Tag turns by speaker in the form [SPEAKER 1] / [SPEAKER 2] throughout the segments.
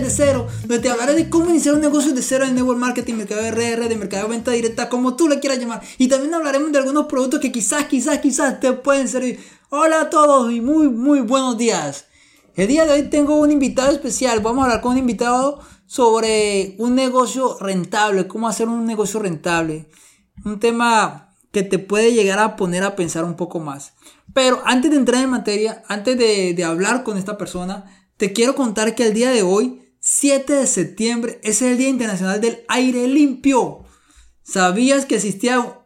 [SPEAKER 1] De Cero, donde te hablaré de cómo iniciar un negocio de cero en network marketing, mercado RR, de mercado de venta directa, como tú le quieras llamar. Y también hablaremos de algunos productos que quizás, quizás, quizás te pueden servir. Hola a todos y muy, muy buenos días. El día de hoy tengo un invitado especial. Vamos a hablar con un invitado sobre un negocio rentable, cómo hacer un negocio rentable. Un tema que te puede llegar a poner a pensar un poco más. Pero antes de entrar en materia, antes de, hablar con esta persona, te quiero contar que el día de hoy, 7 de septiembre, es el Día Internacional del Aire Limpio. ¿Sabías que existía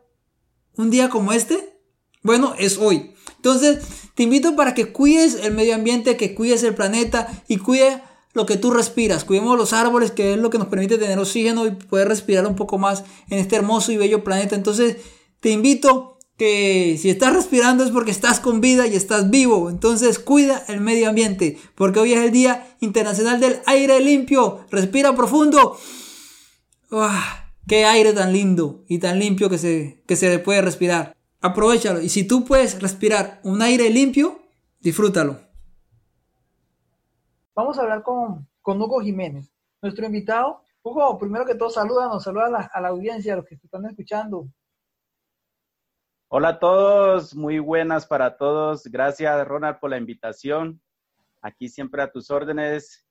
[SPEAKER 1] un día como este? Bueno, es hoy. Entonces, te invito para que cuides el medio ambiente, que cuides el planeta y cuide lo que tú respiras. Cuidemos los árboles, que es lo que nos permite tener oxígeno y poder respirar un poco más en este hermoso y bello planeta. Entonces, te invito que si estás respirando es porque estás con vida y estás vivo. Entonces cuida el medio ambiente, porque hoy es el Día Internacional del Aire Limpio. Respira profundo. ¡Qué aire tan lindo y tan limpio que se, que se puede respirar! Aprovechalo. Y si tú puedes respirar un aire limpio, disfrútalo.
[SPEAKER 2] Vamos a hablar con, con Hugo Jiménez, nuestro invitado. Hugo, primero que todo, saluda, saluda a la, a la audiencia, a los que están escuchando.
[SPEAKER 3] Hola a todos, muy buenas para todos. Gracias, Ronald, por la invitación. Aquí siempre a tus órdenes.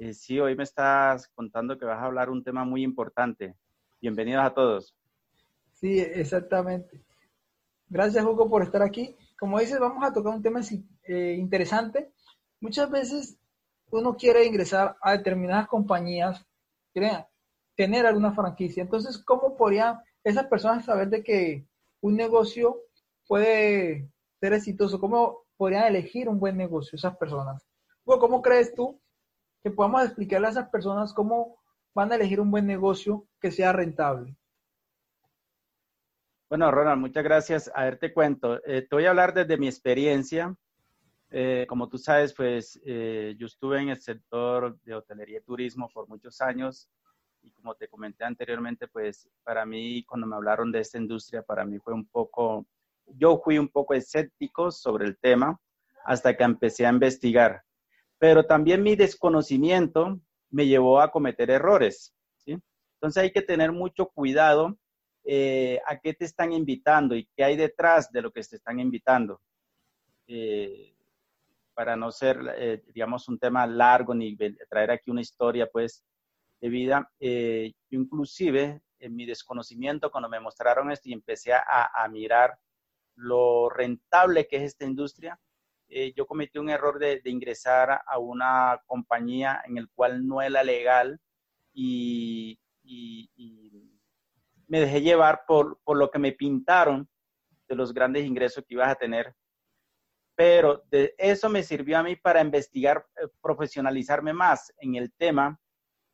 [SPEAKER 3] Eh, sí, hoy me estás contando que vas a hablar un tema muy importante. Bienvenidos a todos.
[SPEAKER 2] Sí, exactamente. Gracias, Hugo, por estar aquí. Como dices, vamos a tocar un tema eh, interesante. Muchas veces uno quiere ingresar a determinadas compañías, quiere tener alguna franquicia. Entonces, ¿cómo podrían esas personas saber de que un negocio puede ser exitoso? ¿Cómo podrían elegir un buen negocio esas personas? ¿Cómo crees tú que podamos explicarle a esas personas cómo van a elegir un buen negocio que sea rentable?
[SPEAKER 3] Bueno, Ronald, muchas gracias. A ver, te cuento. Eh, te voy a hablar desde mi experiencia. Eh, como tú sabes, pues eh, yo estuve en el sector de hotelería y turismo por muchos años y como te comenté anteriormente, pues para mí cuando me hablaron de esta industria, para mí fue un poco, yo fui un poco escéptico sobre el tema hasta que empecé a investigar. Pero también mi desconocimiento me llevó a cometer errores. ¿sí? Entonces hay que tener mucho cuidado eh, a qué te están invitando y qué hay detrás de lo que te están invitando. Eh, para no ser, eh, digamos, un tema largo ni traer aquí una historia, pues de vida. Eh, inclusive, en mi desconocimiento, cuando me mostraron esto y empecé a, mirar lo rentable que es esta industria, eh, yo cometí un error de, ingresar a una compañía en el cual no era legal y, me dejé llevar por, por, lo que me pintaron de los grandes ingresos que ibas a tener. Pero de eso me sirvió a mí para investigar, eh, profesionalizarme más en el tema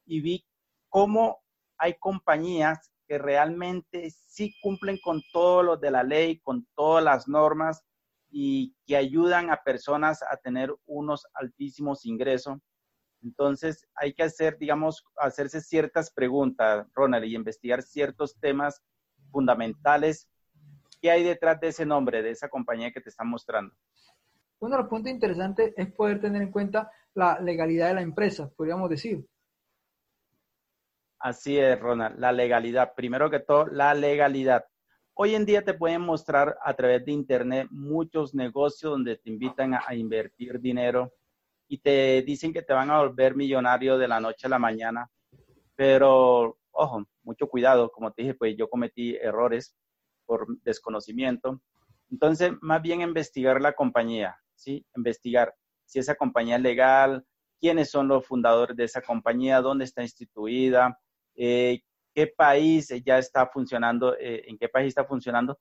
[SPEAKER 3] y vi cómo hay compañías que realmente sí cumplen con todo lo de la ley, con todas las normas y que ayudan a personas a tener unos altísimos ingresos. Entonces hay que hacer, digamos, hacerse ciertas preguntas, Ronald, y investigar ciertos temas fundamentales. ¿Qué hay detrás de ese nombre, de esa compañía que te están mostrando?
[SPEAKER 2] Uno de los puntos interesantes es poder tener en cuenta la legalidad de la empresa, podríamos decir.
[SPEAKER 3] Así es, Ronald, la legalidad. Primero que todo, la legalidad. Hoy en día te pueden mostrar a través de Internet muchos negocios donde te invitan a, invertir dinero y te dicen que te van a volver millonario de la noche a la mañana. Pero, ojo, mucho cuidado. Como te dije, pues yo cometí errores por desconocimiento. Entonces, más bien investigar la compañía, ¿sí? Investigar si esa compañía es legal, quiénes son los fundadores de esa compañía, dónde está instituida, eh, qué país ya está funcionando, eh, en qué país está funcionando,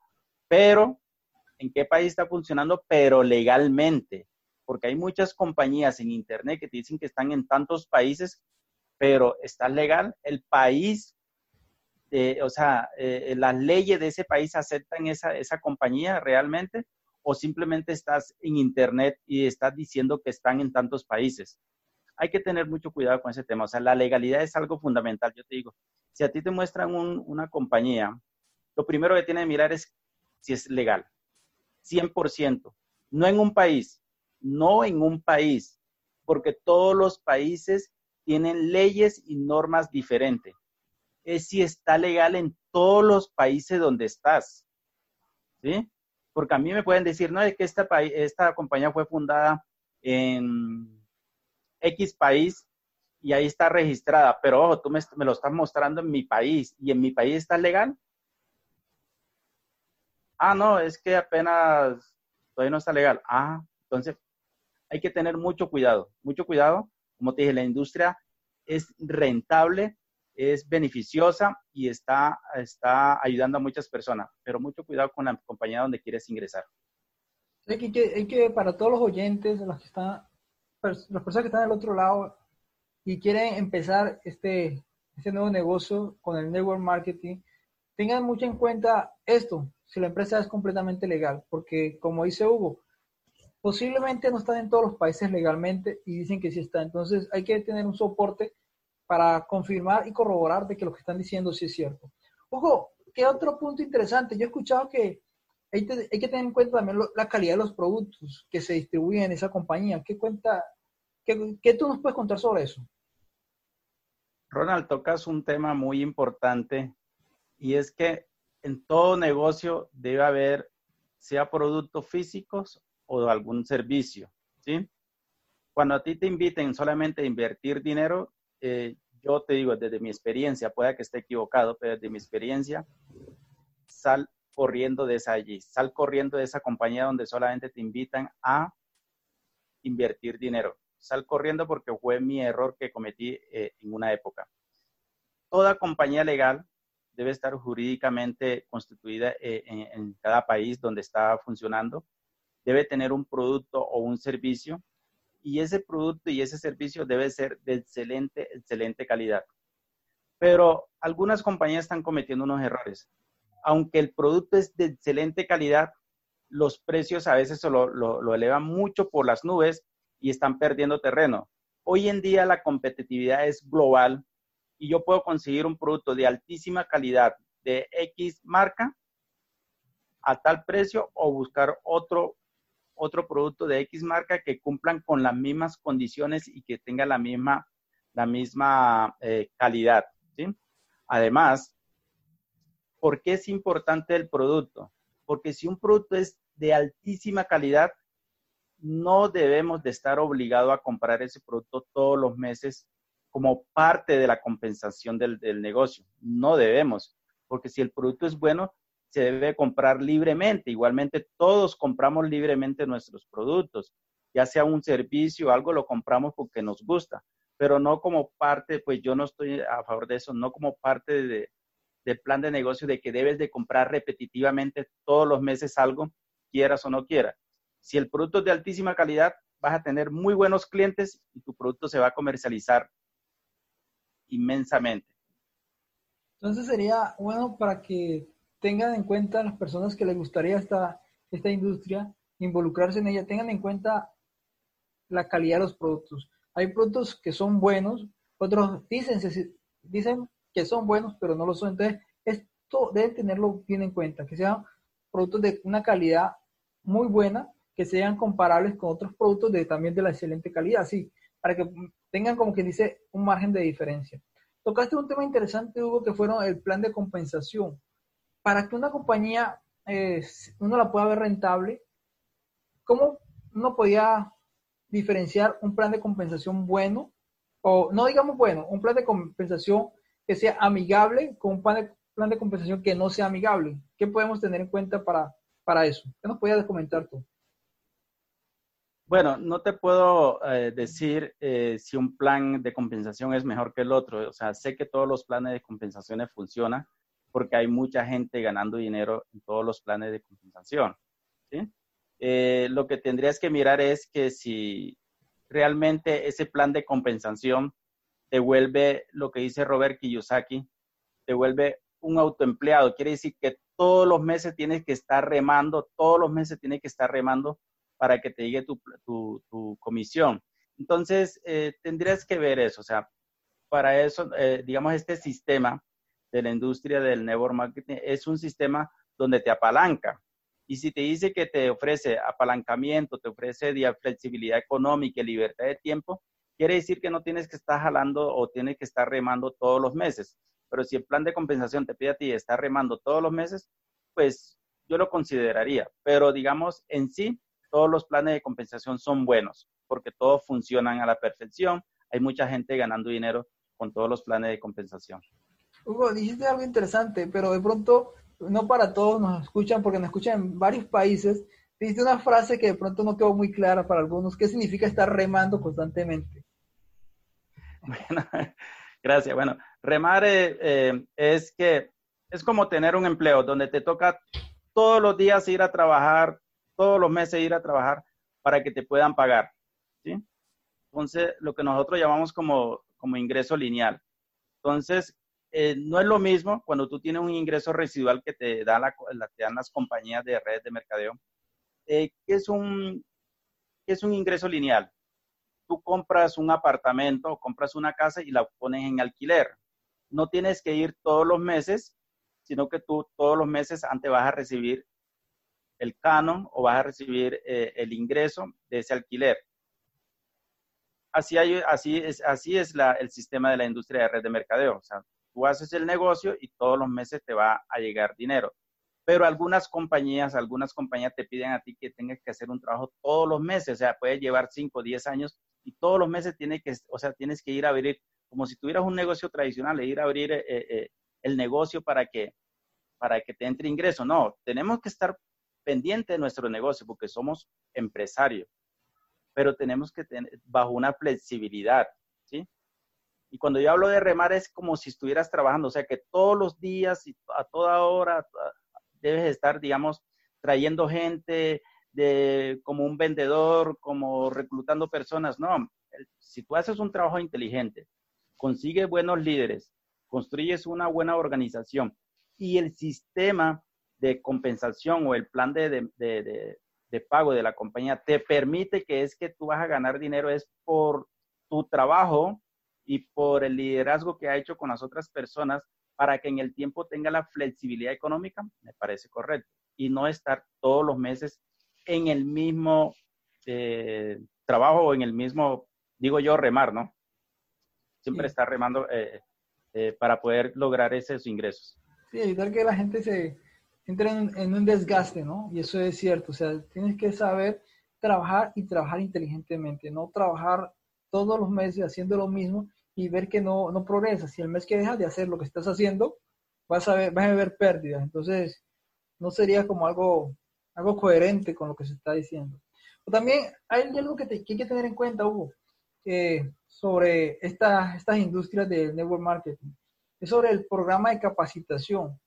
[SPEAKER 3] pero en qué país está funcionando, pero legalmente, porque hay muchas compañías en Internet que te dicen que están en tantos países, pero está legal, el país, eh, o sea, las leyes de ese país aceptan esa, esa compañía realmente, o simplemente estás en Internet y estás diciendo que están en tantos países hay que tener mucho cuidado con ese tema. O sea, la legalidad es algo fundamental. Yo te digo, si a ti te muestran una compañía, lo primero que tienes que mirar es si es legal. 100%. No en un país, no en un país, porque todos los países tienen leyes y normas diferentes. Es si está legal en todos los países donde estás. ¿Sí? Porque a mí me pueden decir, no, es que esta, esta compañía fue fundada en X país y ahí está registrada, pero ojo, tú me, lo estás mostrando en mi país y en mi país está legal. Ah, no, es que apenas todavía no está legal. Ah, entonces hay que tener mucho cuidado, mucho cuidado. Como te dije, la industria es rentable, es beneficiosa y está, está ayudando a muchas personas, pero mucho cuidado con la compañía donde quieres ingresar.
[SPEAKER 2] Que, hay que para todos los oyentes, los que están, las personas que están del otro lado y quieren empezar este, este nuevo negocio con el network marketing, tengan mucho en cuenta esto, si la empresa es completamente legal, porque como dice Hugo, posiblemente no están en todos los países legalmente y dicen que sí está. Entonces hay que tener un soporte para confirmar y corroborar de que lo que están diciendo sí es cierto. Hugo, ¿qué otro punto interesante? Yo he escuchado que hay, que tener en cuenta también la calidad de los productos que se distribuyen en esa compañía. ¿Qué, cuenta, qué, tú nos puedes contar sobre eso?
[SPEAKER 3] Ronald, tocas un tema muy importante y es que en todo negocio debe haber, sea productos físicos o algún servicio, ¿sí? Cuando a ti te inviten solamente a invertir dinero, eh, yo te digo desde mi experiencia, puede que esté equivocado, pero desde mi experiencia, sal corriendo de allí, sal corriendo de esa compañía donde solamente te invitan a invertir dinero. Sal corriendo porque fue mi error que cometí eh, en una época. Toda compañía legal debe estar jurídicamente constituida eh, en, cada país donde está funcionando. Debe tener un producto o un servicio y ese producto y ese servicio debe ser de excelente, excelente calidad. Pero algunas compañías están cometiendo unos errores. Aunque el producto es de excelente calidad, los precios a veces lo, lo elevan mucho por las nubes y están perdiendo terreno. Hoy en día la competitividad es global y yo puedo conseguir un producto de altísima calidad de X marca a tal precio o buscar otro, otro producto de X marca que cumplan con las mismas condiciones y que tenga la misma, la misma eh, calidad. ¿sí? Además, ¿por qué es importante el producto? Porque si un producto es de altísima calidad, no debemos de estar obligados a comprar ese producto todos los meses como parte de la compensación del, negocio. No debemos, porque si el producto es bueno, se debe comprar libremente. Igualmente, todos compramos libremente nuestros productos, ya sea un servicio o algo, lo compramos porque nos gusta, pero no como parte, pues yo no estoy a favor de eso, no como parte de, del plan de negocio de que debes de comprar repetitivamente todos los meses algo, quieras o no quieras. Si el producto es de altísima calidad, vas a tener muy buenos clientes y tu producto se va a comercializar inmensamente.
[SPEAKER 2] Entonces sería bueno para que tengan en cuenta las personas que les gustaría esta, esta industria, involucrarse en ella, tengan en cuenta la calidad de los productos. Hay productos que son buenos, otros dicen, dicen que son buenos, pero no lo son. Entonces, esto deben tenerlo bien en cuenta, que sean productos de una calidad muy buena, que sean comparables con otros productos de, también de la excelente calidad, sí, para que tengan como quien dice un margen de diferencia. Tocaste un tema interesante, Hugo, que fueron el plan de compensación. Para que una compañía eh, uno la pueda ver rentable, ¿cómo uno podía diferenciar un plan de compensación bueno, o no digamos bueno, un plan de compensación que sea amigable con un plan de, plan de compensación que no sea amigable? ¿Qué podemos tener en cuenta para, para eso? ¿Qué nos podías comentar tú?
[SPEAKER 3] Bueno, no te puedo eh, decir eh, si un plan de compensación es mejor que el otro. O sea, sé que todos los planes de compensaciones funcionan porque hay mucha gente ganando dinero en todos los planes de compensación. Eh, lo que tendrías que mirar es que si realmente ese plan de compensación te vuelve lo que dice Robert Kiyosaki, te vuelve un autoempleado. Quiere decir que todos los meses tienes que estar remando, todos los meses tienes que estar remando para que te llegue tu, comisión. Entonces, eh, tendrías que ver eso, o sea, para eso, eh, digamos, este sistema de la industria del network marketing es un sistema donde te apalanca. Y si te dice que te ofrece apalancamiento, te ofrece flexibilidad económica y libertad de tiempo, quiere decir que no tienes que estar jalando o tienes que estar remando todos los meses. Pero si el plan de compensación te pide a ti estar remando todos los meses, pues yo lo consideraría. Pero digamos, en sí, todos los planes de compensación son buenos porque todos funcionan a la perfección. Hay mucha gente ganando dinero con todos los planes de compensación.
[SPEAKER 2] Hugo, dijiste algo interesante, pero de pronto no para todos nos escuchan porque nos escuchan en varios países. Dijiste una frase que de pronto no quedó muy clara para algunos. ¿Qué significa estar remando constantemente?
[SPEAKER 3] Bueno, gracias. Bueno, remar eh, eh, es que es como tener un empleo donde te toca todos los días ir a trabajar, todos los meses ir a trabajar para que te puedan pagar. ¿sí? Entonces, lo que nosotros llamamos como, como ingreso lineal. Entonces, eh, no es lo mismo cuando tú tienes un ingreso residual que te, da dan las compañías de redes de mercadeo, eh, que es un, que es un ingreso lineal. Tú compras un apartamento o compras una casa y la pones en alquiler. No tienes que ir todos los meses, sino que tú todos los meses antes vas a recibir el canon o vas a recibir eh, el ingreso de ese alquiler. Así, así es, así es el sistema de la industria de red de mercadeo. O sea, tú haces el negocio y todos los meses te va a llegar dinero. Pero algunas compañías, algunas compañías te piden a ti que tengas que hacer un trabajo todos los meses, o sea, puede llevar 5 o 10 años y todos los meses tienes que, o sea, tienes que ir a abrir, como si tuvieras un negocio tradicional, ir a abrir eh, eh, el negocio para que, para que te entre ingreso. No, tenemos que estar pendiente de nuestro negocio porque somos empresarios, pero tenemos que tener bajo una flexibilidad, ¿sí? Y cuando yo hablo de remar es como si estuvieras trabajando, o sea que todos los días y a toda hora debes estar, digamos, trayendo gente de, como un vendedor, como reclutando personas. No, si tú haces un trabajo inteligente, consigues buenos líderes, construyes una buena organización y el sistema de compensación o el plan de, de, de, pago de la compañía te permite que es que tú vas a ganar dinero es por tu trabajo y por el liderazgo que ha hecho con las otras personas para que en el tiempo tenga la flexibilidad económica, me parece correcto. Y no estar todos los meses en el mismo eh, trabajo o en el mismo, digo yo, remar, ¿no? Siempre estar remando eh, eh, para poder lograr esos ingresos.
[SPEAKER 2] Sí, evitar que la gente se entre en, un desgaste, ¿no? Y eso es cierto, o sea, tienes que saber trabajar y trabajar inteligentemente, no trabajar todos los meses haciendo lo mismo y ver que no, no progresas. Si el mes que dejas de hacer lo que estás haciendo, vas a ver, vas a ver pérdidas. Entonces, no sería como algo, algo coherente con lo que se está diciendo. O también hay algo que, hay que tener en cuenta, Hugo, sobre esta, estas industrias del network marketing. Es sobre el programa de capacitación.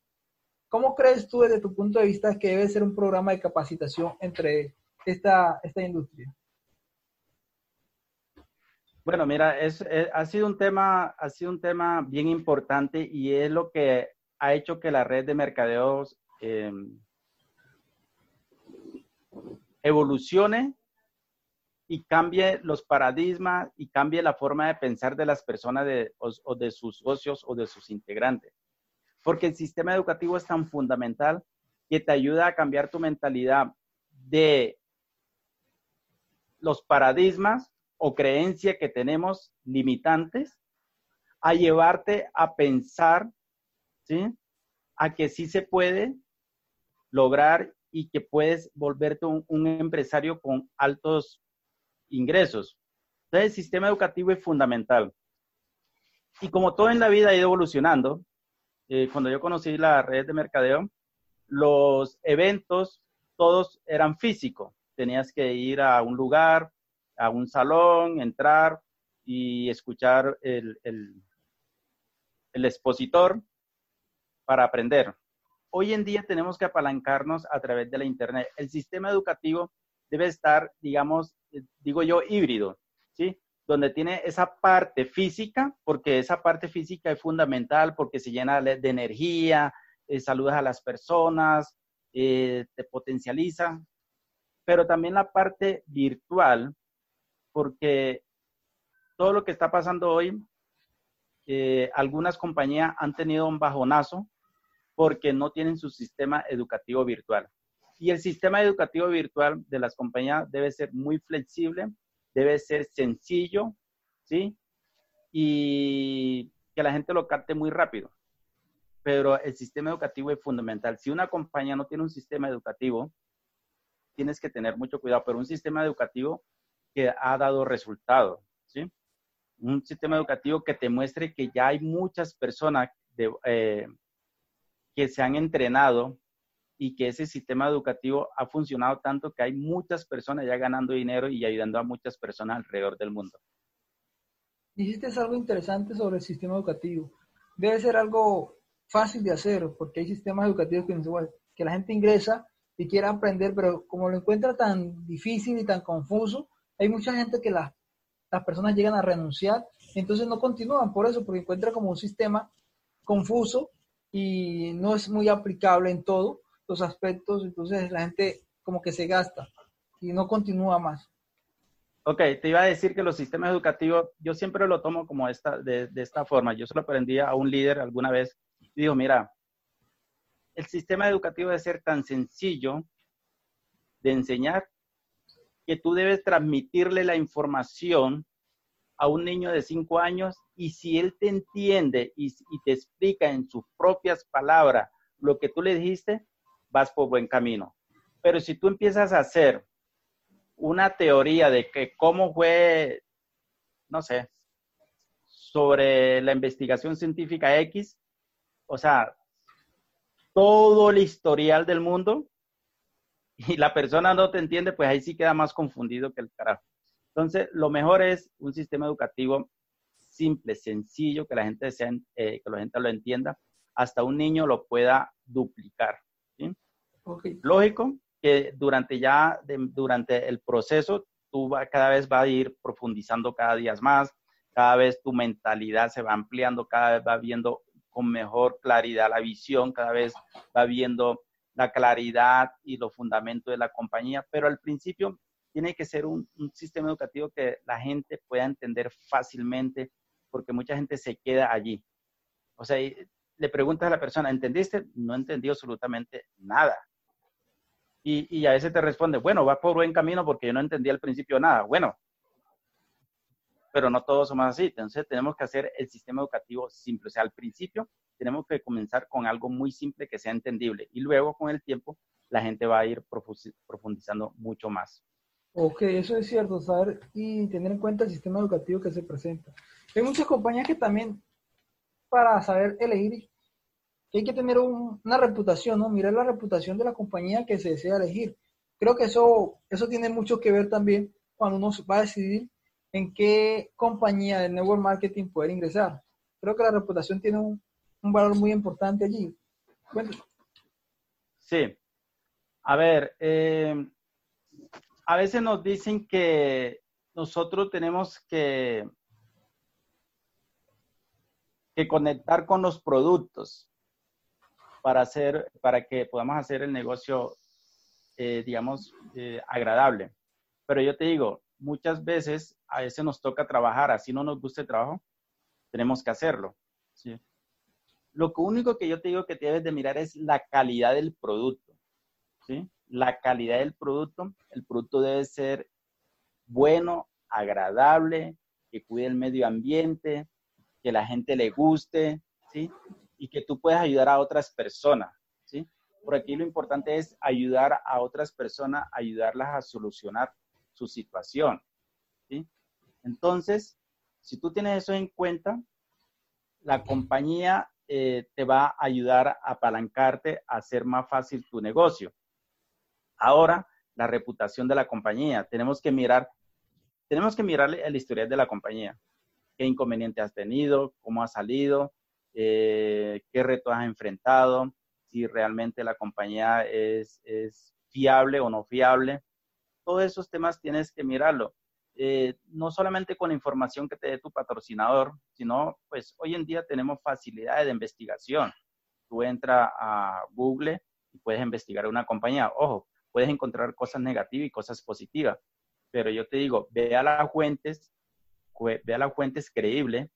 [SPEAKER 2] ¿Cómo crees tú desde tu punto de vista que debe ser un programa de capacitación entre esta, esta industria?
[SPEAKER 3] Bueno, mira, eh, ha, sido un tema, ha sido un tema bien importante y es lo que ha hecho que la red de mercadeos eh, evolucione y cambie los paradigmas y cambie la forma de pensar de las personas de, o, de sus socios o de sus integrantes. Porque el sistema educativo es tan fundamental que te ayuda a cambiar tu mentalidad de los paradigmas o creencia que tenemos limitantes a llevarte a pensar, ¿sí? A que sí se puede lograr y que puedes volverte un, empresario con altos ingresos. Entonces, el sistema educativo es fundamental. Y como todo en la vida ha ido evolucionando, eh, cuando yo conocí la red de mercadeo, los eventos todos eran físicos. Tenías que ir a un lugar, a un salón, entrar y escuchar el, el, expositor para aprender. Hoy en día tenemos que apalancarnos a través de la Internet. El sistema educativo debe estar, digamos, eh, digo yo, híbrido, ¿sí? Donde tiene esa parte física, porque esa parte física es fundamental, porque se llena de energía, eh, saludas a las personas, eh, te potencializa, pero también la parte virtual, porque todo lo que está pasando hoy, eh, algunas compañías han tenido un bajonazo porque no tienen su sistema educativo virtual. Y el sistema educativo virtual de las compañías debe ser muy flexible, debe ser sencillo ¿sí? Y que la gente lo capte muy rápido. Pero el sistema educativo es fundamental. Si una compañía no tiene un sistema educativo, tienes que tener mucho cuidado, pero un sistema educativo que ha dado resultado, ¿sí? Un sistema educativo que te muestre que ya hay muchas personas eh, que se han entrenado y que ese sistema educativo ha funcionado tanto que hay muchas personas ya ganando dinero y ayudando a muchas personas alrededor del mundo.
[SPEAKER 2] Dijiste algo interesante sobre el sistema educativo. Debe ser algo fácil de hacer porque hay sistemas educativos que, que la gente ingresa y quiere aprender, pero como lo encuentra tan difícil y tan confuso, hay mucha gente que las, las personas llegan a renunciar, entonces no continúan por eso, porque encuentra como un sistema confuso y no es muy aplicable en todo los aspectos, entonces la gente como que se gasta y no continúa más.
[SPEAKER 3] Ok, te iba a decir que los sistemas educativos, yo siempre lo tomo como esta, de, de esta forma. Yo se lo aprendí a un líder alguna vez y digo, mira, el sistema educativo debe ser tan sencillo de enseñar que tú debes transmitirle la información a un niño de cinco años y si él te entiende y, y, te explica en sus propias palabras lo que tú le dijiste, vas por buen camino. Pero si tú empiezas a hacer una teoría de que cómo fue, no sé, sobre la investigación científica X, o sea, todo el historial del mundo y la persona no te entiende, pues ahí sí queda más confundido que el carajo. Entonces, lo mejor es un sistema educativo simple, sencillo, que la gente, sea, eh, que la gente lo entienda, hasta un niño lo pueda duplicar. Lógico que durante ya, durante el proceso, tú va, cada vez va a ir profundizando cada día más, cada vez tu mentalidad se va ampliando, cada vez va viendo con mejor claridad la visión, cada vez va viendo la claridad y los fundamentos de la compañía, pero al principio tiene que ser un, un, sistema educativo que la gente pueda entender fácilmente, porque mucha gente se queda allí. O sea, le preguntas a la persona, ¿entendiste? No entendió absolutamente nada. Y, a veces te responde, bueno, va por buen camino porque yo no entendí al principio nada. Bueno, pero no todos somos así. Entonces tenemos que hacer el sistema educativo simple. O sea, al principio tenemos que comenzar con algo muy simple que sea entendible y luego con el tiempo la gente va a ir profundizando mucho más.
[SPEAKER 2] Ok, eso es cierto, saber y tener en cuenta el sistema educativo que se presenta. Hay muchas compañías que también, para saber elegir hay que tener una reputación, ¿no? Mirar la reputación de la compañía que se desea elegir. Creo que eso, eso tiene mucho que ver también cuando uno va a decidir en qué compañía de network marketing poder ingresar. Creo que la reputación tiene un, valor muy importante allí.
[SPEAKER 3] Sí. A ver, eh, a veces nos dicen que nosotros tenemos que, que conectar con los productos para, hacer, para que podamos hacer el negocio, eh, digamos, eh, agradable. Pero yo te digo, muchas veces a veces nos toca trabajar, así no nos gusta el trabajo, tenemos que hacerlo. ¿sí? Lo único que yo te digo que debes de mirar es la calidad del producto. ¿sí? La calidad del producto, el producto debe ser bueno, agradable, que cuide el medio ambiente, que la gente le guste, ¿sí? Y que tú puedes ayudar a otras personas, ¿sí? Por aquí lo importante es ayudar a otras personas, ayudarlas a solucionar su situación, ¿sí? Entonces, si tú tienes eso en cuenta, la compañía eh, te va a ayudar a apalancarte a hacer más fácil tu negocio. Ahora, la reputación de la compañía. Tenemos que mirar, tenemos que mirar el historial de la compañía. ¿Qué inconveniente has tenido? ¿Cómo ha salido? Eh, qué retos has enfrentado, si realmente la compañía es, fiable o no fiable. Todos esos temas tienes que mirarlo. Eh, no solamente con la información que te dé tu patrocinador, sino pues hoy en día tenemos facilidades de investigación. Tú entras a Google y puedes investigar una compañía. Ojo, puedes encontrar cosas negativas y cosas positivas, pero yo te digo, ve a las fuentes, ve a las fuentes creíbles,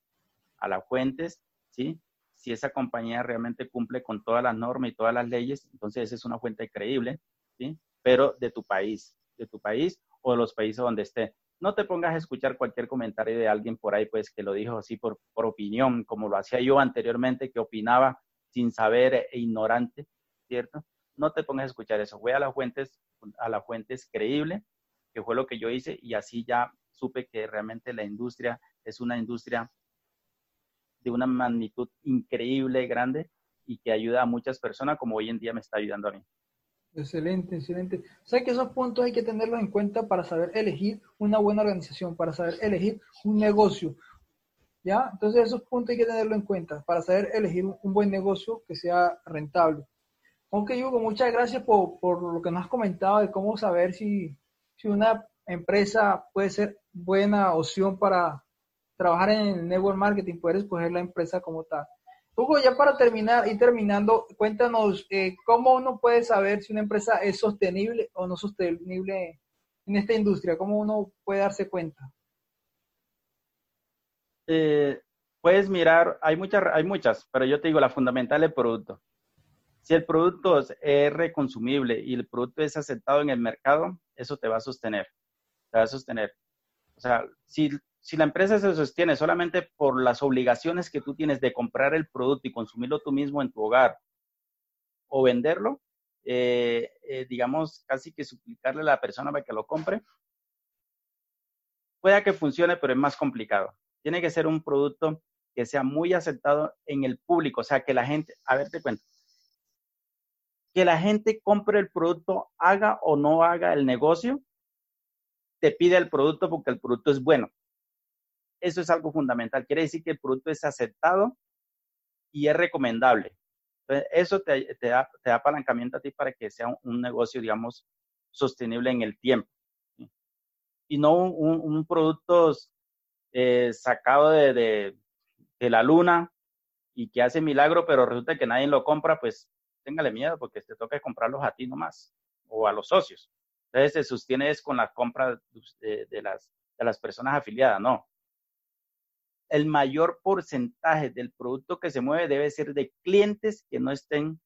[SPEAKER 3] a las fuentes, ¿sí? Si esa compañía realmente cumple con todas las normas y todas las leyes, entonces esa es una fuente creíble, ¿sí? Pero de tu país, de tu país o de los países donde esté. no te pongas a escuchar cualquier comentario de alguien por ahí, pues que lo dijo así por, opinión, como lo hacía yo anteriormente, que opinaba sin saber e ignorante, ¿cierto? No te pongas a escuchar eso. Voy a las fuentes, a las fuentes creíbles, que fue lo que yo hice, y así ya supe que realmente la industria es una industria de una magnitud increíble, grande, y que ayuda a muchas personas, como hoy en día me está ayudando a mí.
[SPEAKER 2] Excelente, excelente. O sea que esos puntos hay que tenerlos en cuenta para saber elegir una buena organización, para saber elegir un negocio. ¿Ya? Entonces esos puntos hay que tenerlo en cuenta para saber elegir un buen negocio que sea rentable. Ok, Hugo, muchas gracias por, por lo que nos has comentado de cómo saber si, si una empresa puede ser buena opción para trabajar en network marketing, poder escoger la empresa como tal. Hugo, ya para terminar y terminando, cuéntanos eh, cómo uno puede saber si una empresa es sostenible o no sostenible en esta industria, cómo uno puede darse cuenta.
[SPEAKER 3] Eh, puedes mirar, hay muchas, hay muchas, pero yo te digo, la fundamental es el producto. Si el producto es reconsumible y el producto es aceptado en el mercado, eso te va a sostener, te va a sostener. O sea, si si la empresa se sostiene solamente por las obligaciones que tú tienes de comprar el producto y consumirlo tú mismo en tu hogar o venderlo, eh, eh, digamos, casi que suplicarle a la persona para que lo compre, pueda que funcione, pero es más complicado. Tiene que ser un producto que sea muy aceptado en el público, o sea, que la gente, a ver, te cuento, que la gente compre el producto, haga o no haga el negocio, te pide el producto porque el producto es bueno. Eso es algo fundamental. Quiere decir que el producto es aceptado y es recomendable. eso te, da, apalancamiento a ti para que sea un, negocio, digamos, sostenible en el tiempo. Y no un, producto eh, sacado de, la luna y que hace milagro, pero resulta que nadie lo compra, pues téngale miedo porque te toca comprarlos a ti nomás o a los socios. Entonces se sostiene es con las, de las personas afiliadas, no el mayor porcentaje del producto que se mueve debe ser de clientes que no estén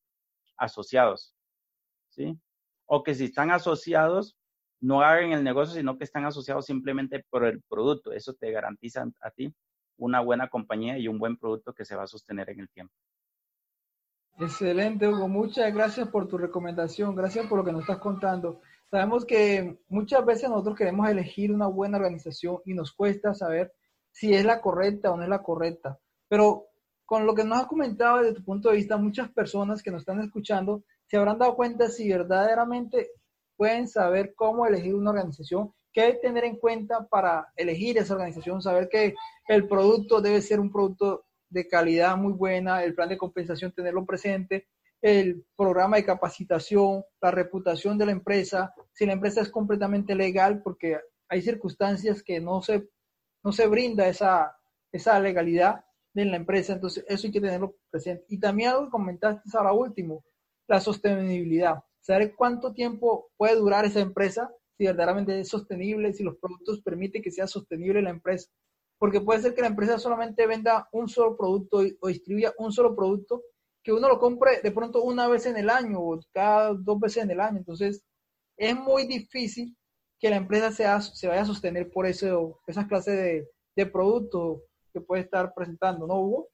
[SPEAKER 3] asociados, ¿sí? O que si están asociados, no hagan el negocio, sino que están asociados simplemente por el producto. Eso te garantiza a ti una buena compañía y un buen producto que se va a sostener en el tiempo.
[SPEAKER 2] Excelente, Hugo. Muchas gracias por tu recomendación. Gracias por lo que nos estás contando. Sabemos que muchas veces nosotros queremos elegir una buena organización y nos cuesta saber si es la correcta o no es la correcta. Pero con lo que nos has comentado desde tu punto de vista, muchas personas que nos están escuchando se habrán dado cuenta si verdaderamente pueden saber cómo elegir una organización, qué tener en cuenta para elegir esa organización, saber que el producto debe ser un producto de calidad muy buena, el plan de compensación tenerlo presente, el programa de capacitación, la reputación de la empresa, si la empresa es completamente legal, porque hay circunstancias que no se no se brinda esa, esa legalidad de la empresa, entonces eso hay que tenerlo presente. Y también algo que comentaste ahora último, la sostenibilidad. Saber cuánto tiempo puede durar esa empresa, si verdaderamente es sostenible, si los productos permiten que sea sostenible la empresa. Porque puede ser que la empresa solamente venda un solo producto o distribuya un solo producto, que uno lo compre de pronto una vez en el año o cada dos veces en el año. Entonces, es muy difícil que la empresa sea, se vaya a sostener por eso, esas clases de, productos que puede estar presentando, ¿no, Hugo?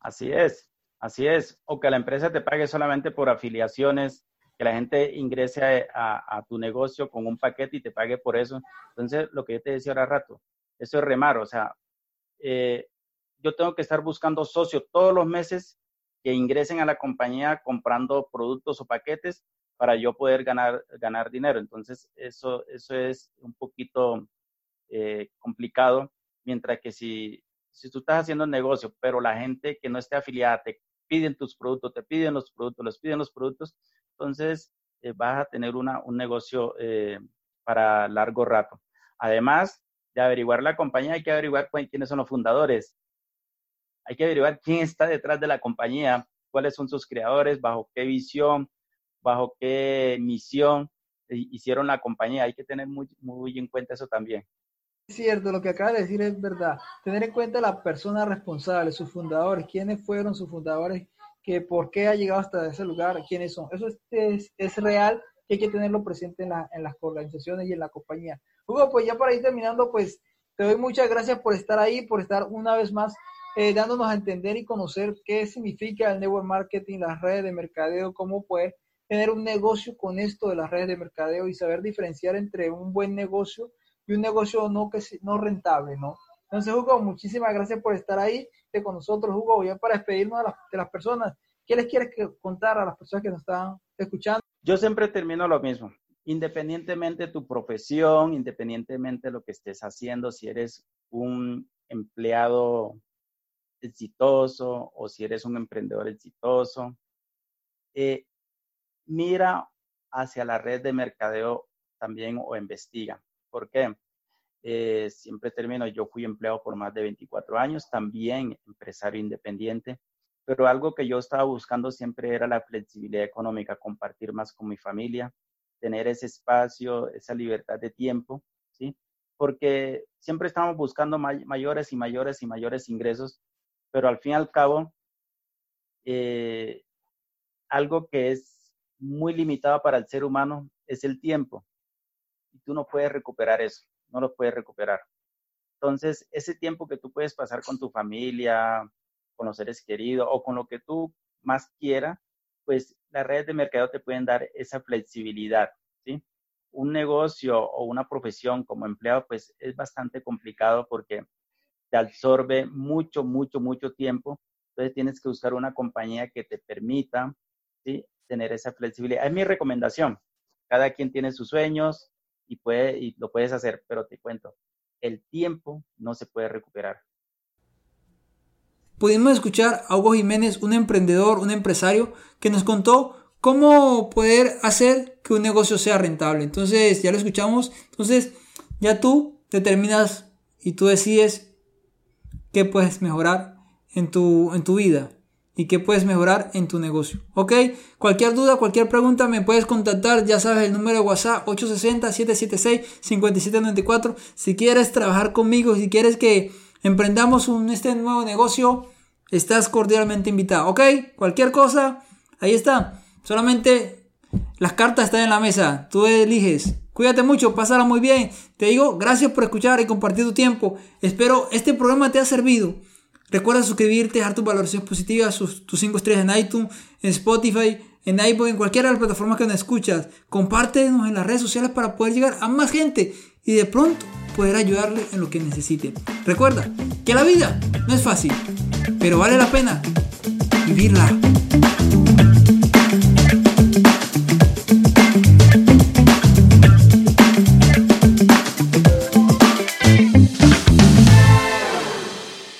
[SPEAKER 3] Así es, así es. O que la empresa te pague solamente por afiliaciones, que la gente ingrese a, tu negocio con un paquete y te pague por eso. Entonces, lo que yo te decía ahora rato, eso es remar, o sea, eh, yo tengo que estar buscando socios todos los meses que ingresen a la compañía comprando productos o paquetes para yo poder ganar, ganar dinero. Entonces, eso, eso es un poquito eh, complicado, mientras que si, si tú estás haciendo un negocio, pero la gente que no esté afiliada te piden tus productos, te piden los productos, les piden los productos, entonces eh, vas a tener una, un negocio eh, para largo rato. Además de averiguar la compañía, hay que averiguar quiénes son los fundadores. Hay que averiguar quién está detrás de la compañía, cuáles son sus creadores, bajo qué visión, bajo qué misión hicieron la compañía. Hay que tener muy, muy en cuenta eso también.
[SPEAKER 2] Es cierto, lo que acaba de decir es verdad. Tener en cuenta la persona responsable, sus fundadores, quiénes fueron sus fundadores, que por qué ha llegado hasta ese lugar, quiénes son. Eso es, es, real que hay que tenerlo presente en, la, en las organizaciones y en la compañía. Hugo, pues ya para ir terminando, pues te doy muchas gracias por estar ahí, por estar una vez más eh, dándonos a entender y conocer qué significa el network marketing, las redes de mercadeo, cómo poder tener un negocio con esto de las redes de mercadeo y saber diferenciar entre un buen negocio y un negocio no, que, no rentable, ¿no? Entonces, Hugo, muchísimas gracias por estar ahí con nosotros, Hugo. Ya para despedirnos de las, de las personas, ¿qué les quieres contar a las personas que nos están escuchando?
[SPEAKER 3] Yo siempre termino lo mismo. Independientemente de tu profesión, independientemente de lo que estés haciendo, si eres un empleado exitoso o si eres un emprendedor exitoso, eh, mira hacia la red de mercadeo también o investiga. ¿Por qué? Eh, siempre termino, yo fui empleado por más de 24 años, también empresario independiente, pero algo que yo estaba buscando siempre era la flexibilidad económica, compartir más con mi familia, tener ese espacio, esa libertad de tiempo, ¿sí? Porque siempre estamos buscando mayores y mayores y mayores ingresos, pero al fin y al cabo, eh, algo que es muy limitado para el ser humano es el tiempo. Y tú no puedes recuperar eso, no lo puedes recuperar. Entonces, ese tiempo que tú puedes pasar con tu familia, con los seres queridos o con lo que tú más quieras, pues las redes de mercado te pueden dar esa flexibilidad, ¿sí? Un negocio o una profesión como empleado, pues es bastante complicado porque te absorbe mucho, mucho, mucho tiempo. Entonces tienes que buscar una compañía que te permita ¿sí? Tener esa flexibilidad. Es mi recomendación. Cada quien tiene sus sueños y, puede, y lo puedes hacer, pero te cuento, el tiempo no se puede recuperar.
[SPEAKER 1] Pudimos escuchar a Hugo Jiménez, un emprendedor, un empresario, que nos contó cómo poder hacer que un negocio sea rentable. Entonces, ya lo escuchamos. Entonces, ya tú determinas y tú decides qué puedes mejorar en tu, en tu vida y qué puedes mejorar en tu negocio. ¿Ok? Cualquier duda, cualquier pregunta me puedes contactar. Ya sabes el número de WhatsApp 860-776-5794. Si quieres trabajar conmigo, si quieres que emprendamos un, este nuevo negocio, estás cordialmente invitado. ¿Ok? Cualquier cosa, ahí está. Solamente las cartas están en la mesa. Tú eliges. Cuídate mucho, pásala muy bien. Te digo, gracias por escuchar y compartir tu tiempo. Espero este programa te haya servido. Recuerda suscribirte, dejar tus valoraciones positivas, tus 5 estrellas en iTunes, en Spotify, en iPod, en cualquiera de las plataformas que nos escuchas. Compártenos en las redes sociales para poder llegar a más gente y de pronto poder ayudarle en lo que necesite. Recuerda que la vida no es fácil, pero vale la pena vivirla.